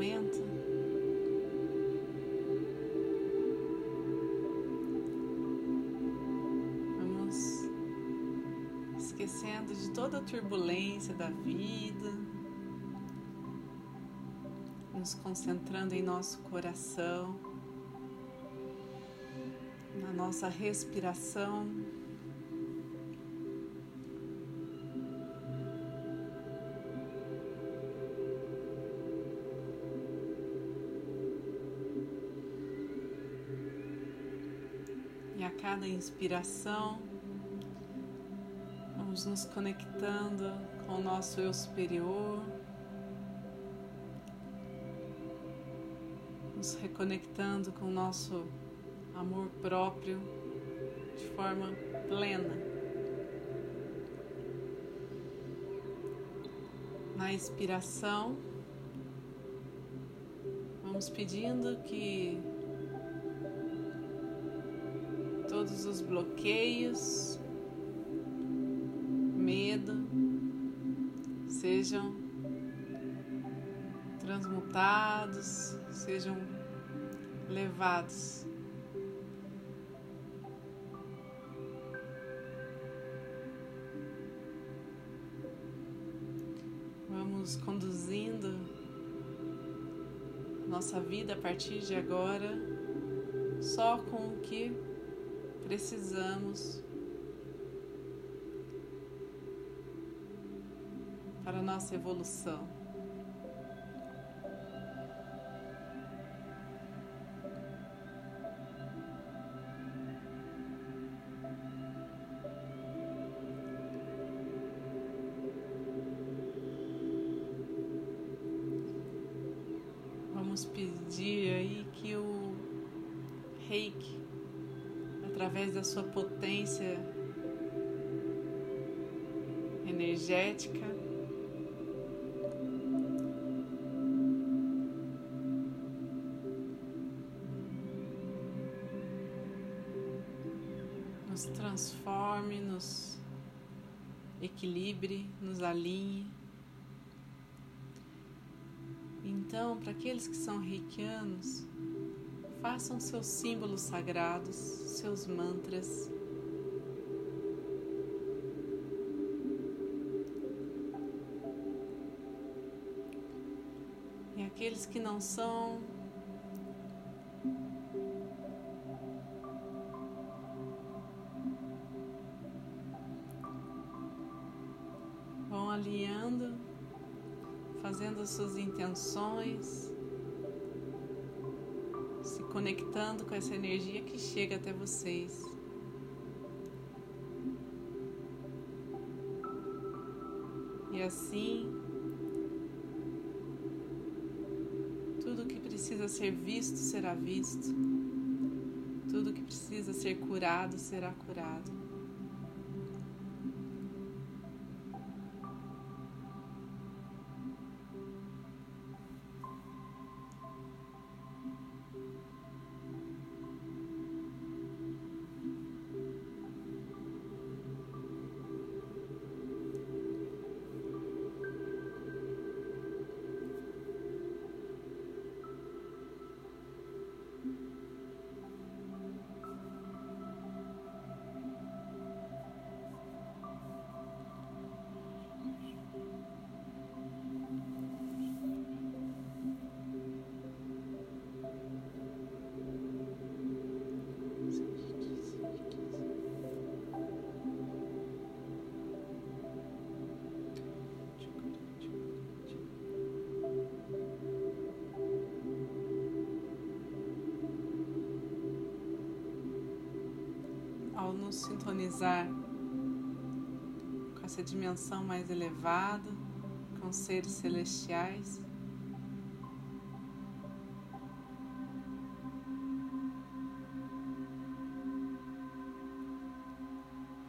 momento, vamos esquecendo de toda a turbulência da vida, nos concentrando em nosso coração, na nossa respiração. E a cada inspiração, vamos nos conectando com o nosso eu superior, nos reconectando com o nosso amor próprio de forma plena. Na expiração, vamos pedindo que todos os bloqueios, medo, sejam transmutados, sejam levados. Vamos conduzindo nossa vida a partir de agora só com o que precisamos para a nossa evolução. Energética, nos transforme, nos equilibre, nos alinhe. Então, para aqueles que são reikianos, façam seus símbolos sagrados, seus mantras. Aqueles que não são, vão alinhando, fazendo as suas intenções, se conectando com essa energia que chega até vocês. E assim, precisa ser visto será visto, tudo que precisa ser curado será curado. Nos sintonizar com essa dimensão mais elevada, com seres celestiais.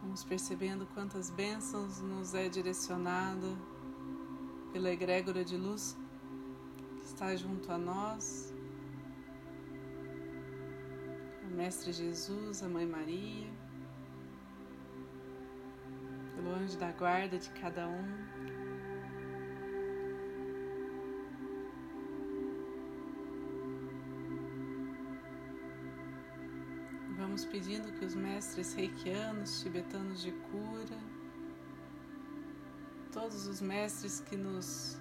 Vamos percebendo quantas bênçãos nos é direcionada pela egrégora de luz que está junto a nós. O Mestre Jesus, a Mãe Maria, anjo da guarda de cada um. Vamos pedindo que os mestres reikianos, tibetanos de cura, todos os mestres que nos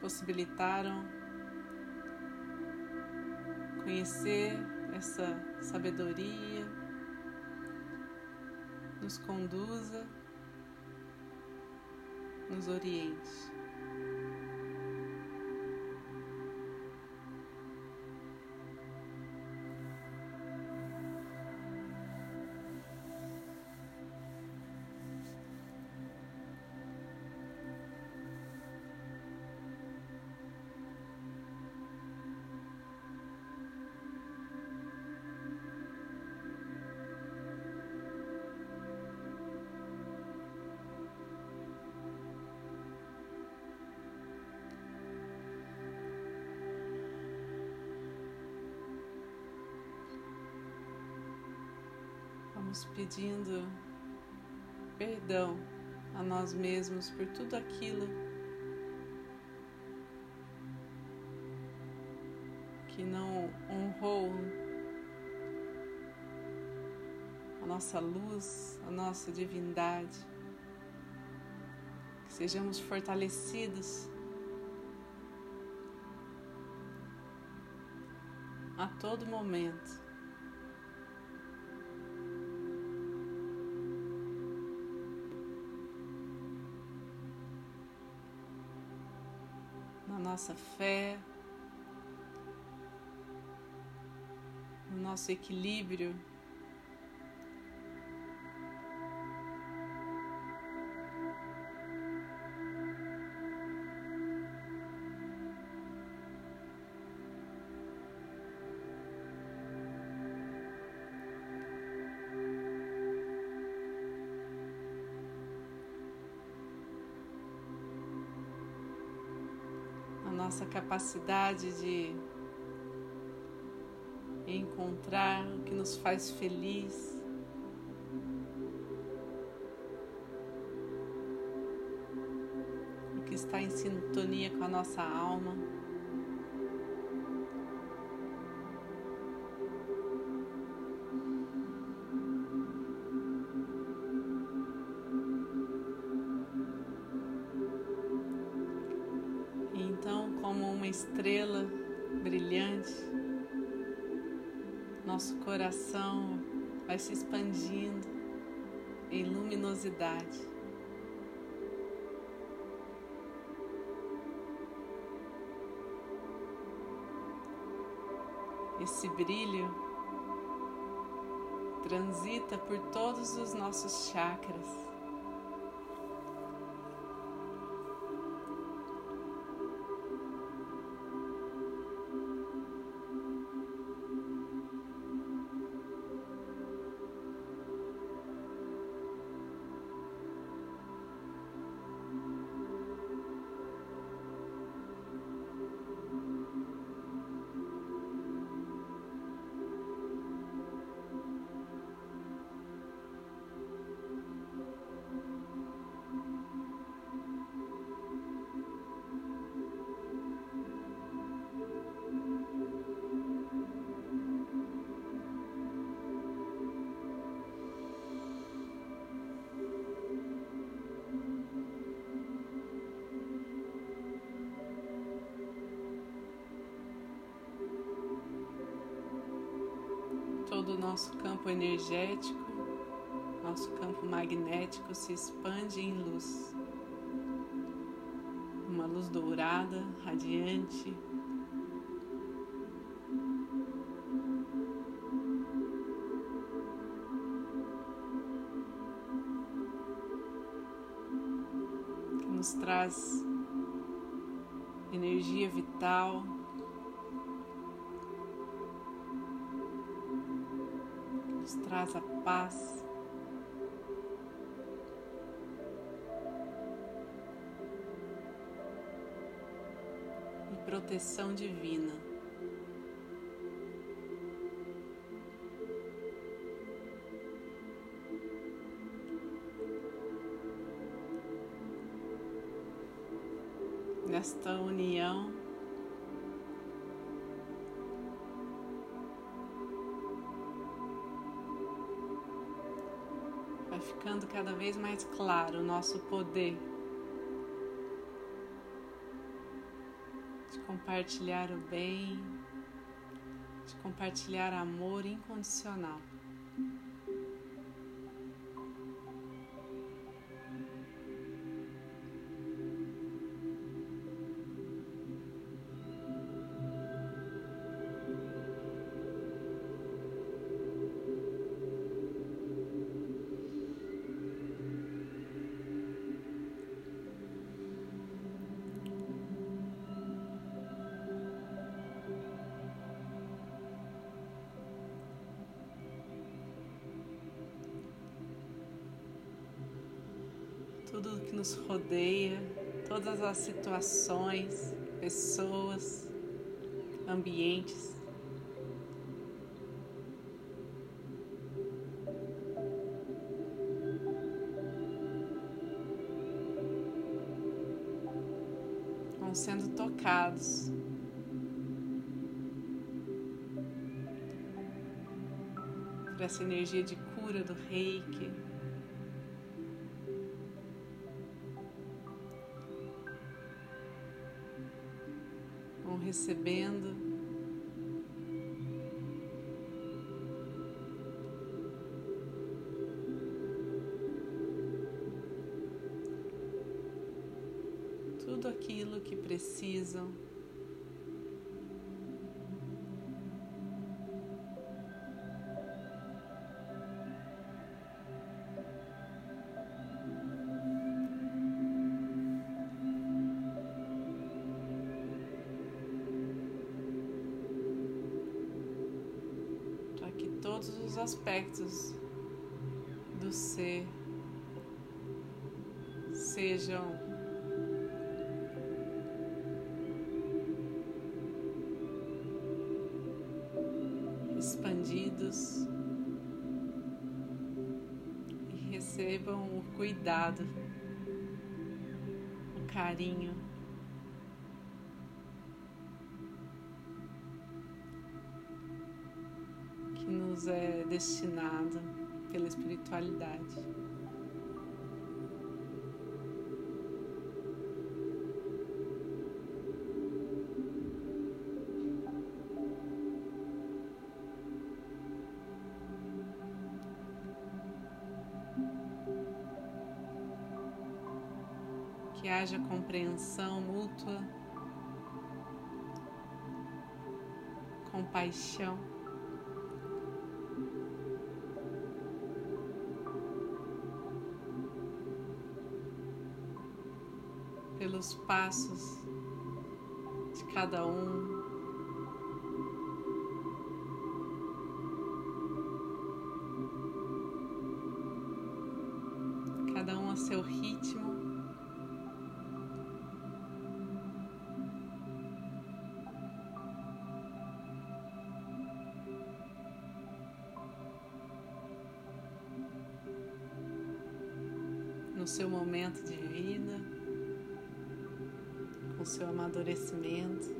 possibilitaram conhecer essa sabedoria, nos conduza nos oriente. Pedindo perdão a nós mesmos por tudo aquilo que não honrou a nossa luz, a nossa divindade. Que sejamos fortalecidos a todo momento. Nossa fé, no nosso equilíbrio. Nossa capacidade de encontrar o que nos faz feliz. O que está em sintonia com a nossa alma. Estrela brilhante, nosso coração vai se expandindo em luminosidade. Esse brilho transita por todos os nossos chakras. Todo o nosso campo energético, nosso campo magnético se expande em luz. Uma luz dourada, radiante. Que nos traz energia vital. Traz a paz. E proteção divina. Ficando cada vez mais claro o nosso poder de compartilhar o bem, de compartilhar amor incondicional. Tudo que nos rodeia, todas as situações, pessoas, ambientes. Vão sendo tocados. Por essa energia de cura do reiki. Recebendo. Tudo aquilo que precisam recebam o cuidado, o carinho. nos é destinado pela espiritualidade. Compreensão mútua, compaixão. pelos passos de cada um. Amadurecimento.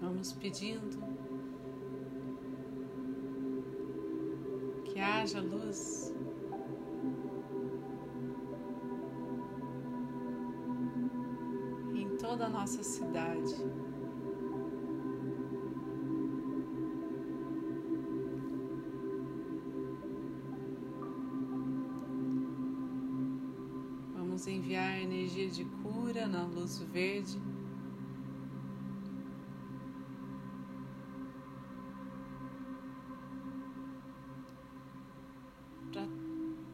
Vamos pedindo que haja luz toda a nossa cidade. Vamos enviar energia de cura na luz verde. Para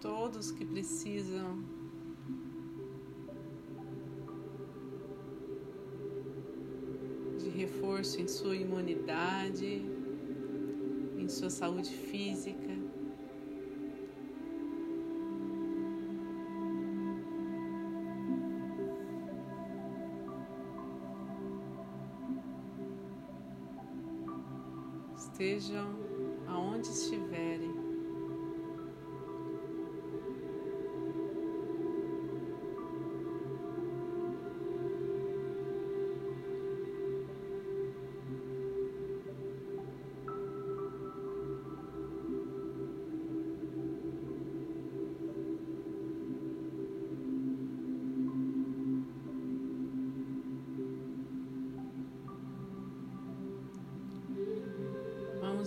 todos que precisam reforço em sua imunidade, em sua saúde física. estejam aonde estiverem.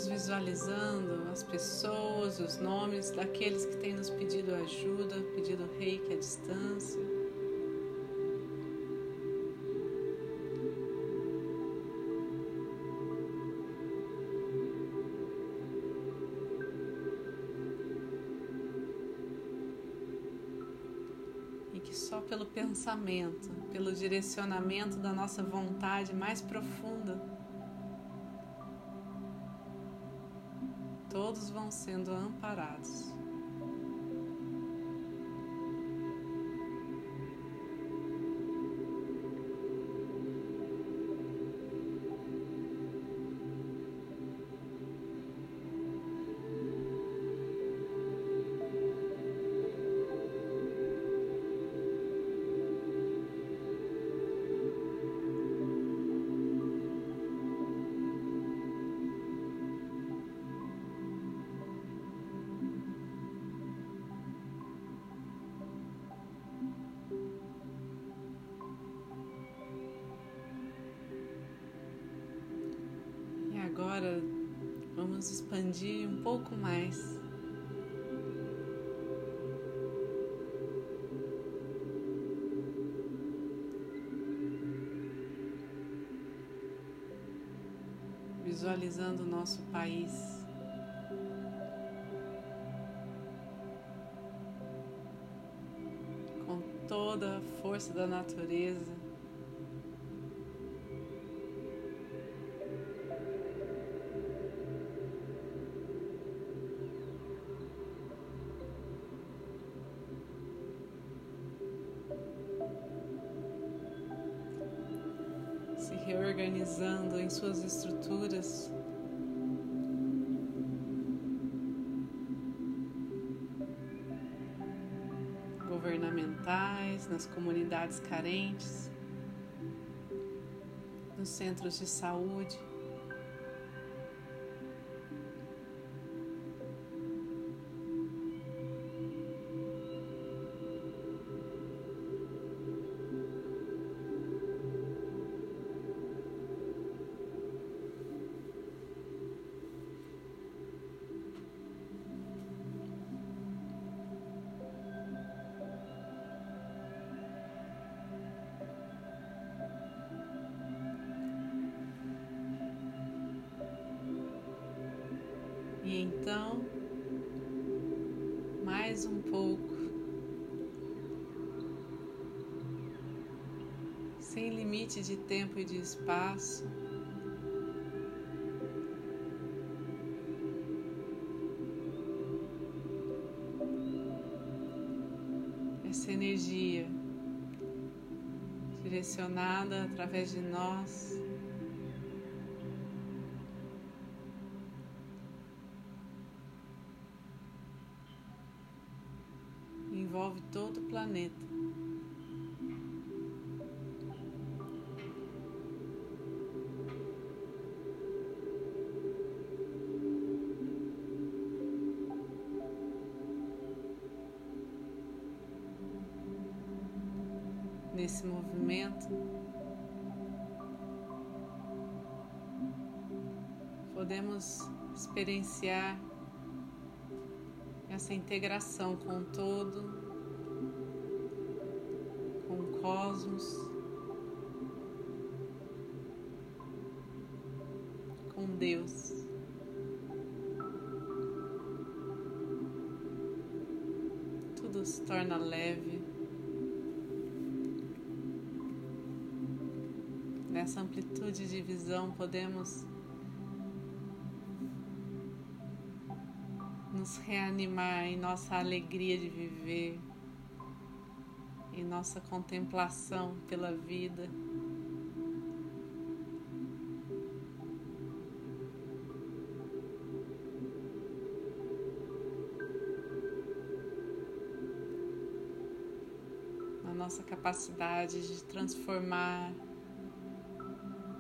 Visualizando as pessoas, os nomes daqueles que têm nos pedido ajuda, pedido reiki à distância. E que só pelo pensamento, pelo direcionamento da nossa vontade mais profunda, vão sendo amparados. Expandir um pouco mais. Visualizando o nosso país. Com toda a força da natureza. Nas comunidades carentes, nos centros de saúde. Então, mais um pouco, sem limite de tempo e de espaço. Essa energia direcionada através de nós planeta. Nesse movimento, podemos experienciar essa integração com o todo, cosmos, com Deus. Tudo se torna leve. Nessa amplitude de visão podemos nos reanimar em nossa alegria de viver, nossa contemplação pela vida. a nossa capacidade de transformar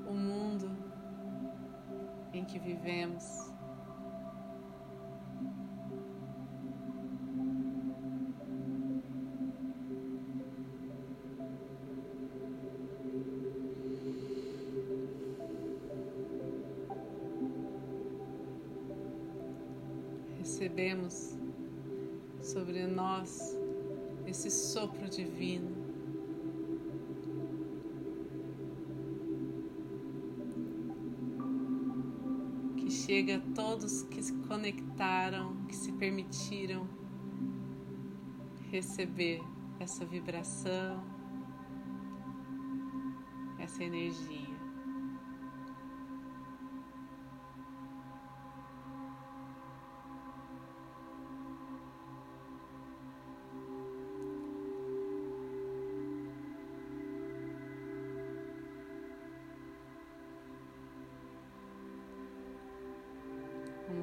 o mundo em que vivemos. Chega a todos que se conectaram, que se permitiram receber essa vibração, essa energia.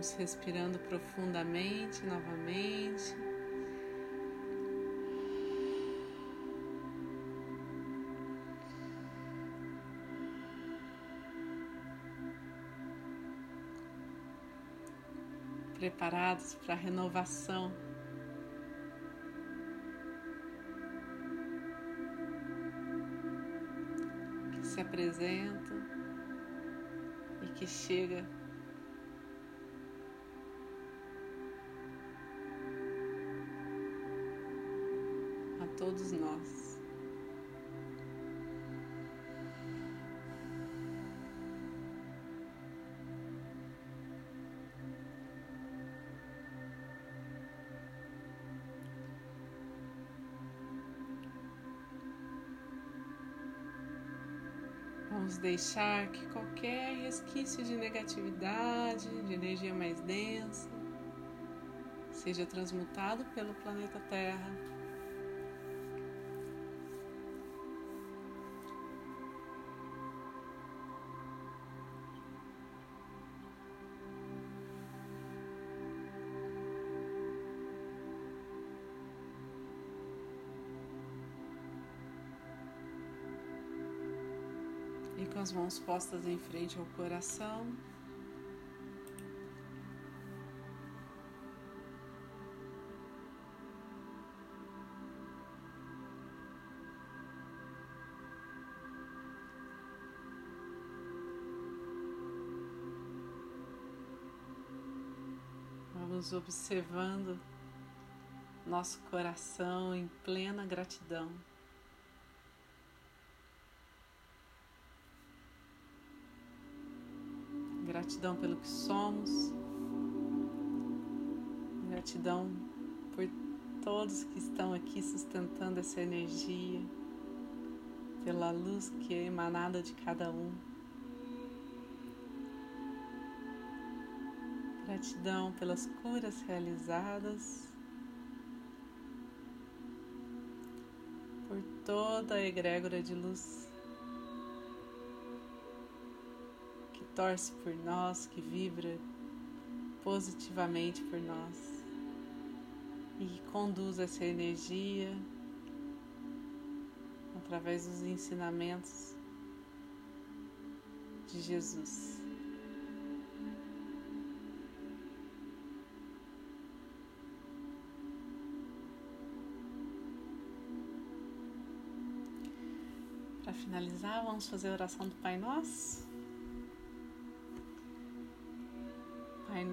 Vamos respirando profundamente novamente. Preparados para a renovação. Que se apresenta e que chega todos nós. Vamos deixar que qualquer resquício de negatividade, de energia mais densa, seja transmutado pelo planeta Terra com as mãos postas em frente ao coração. Vamos observando nosso coração em plena gratidão. Gratidão pelo que somos, gratidão por todos que estão aqui sustentando essa energia, pela luz que é emanada de cada um. Gratidão pelas curas realizadas, por toda a egrégora de luz torce por nós, que vibra positivamente por nós e conduz essa energia através dos ensinamentos de Jesus. Para finalizar, vamos fazer a oração do Pai Nosso.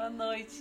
Boa noite.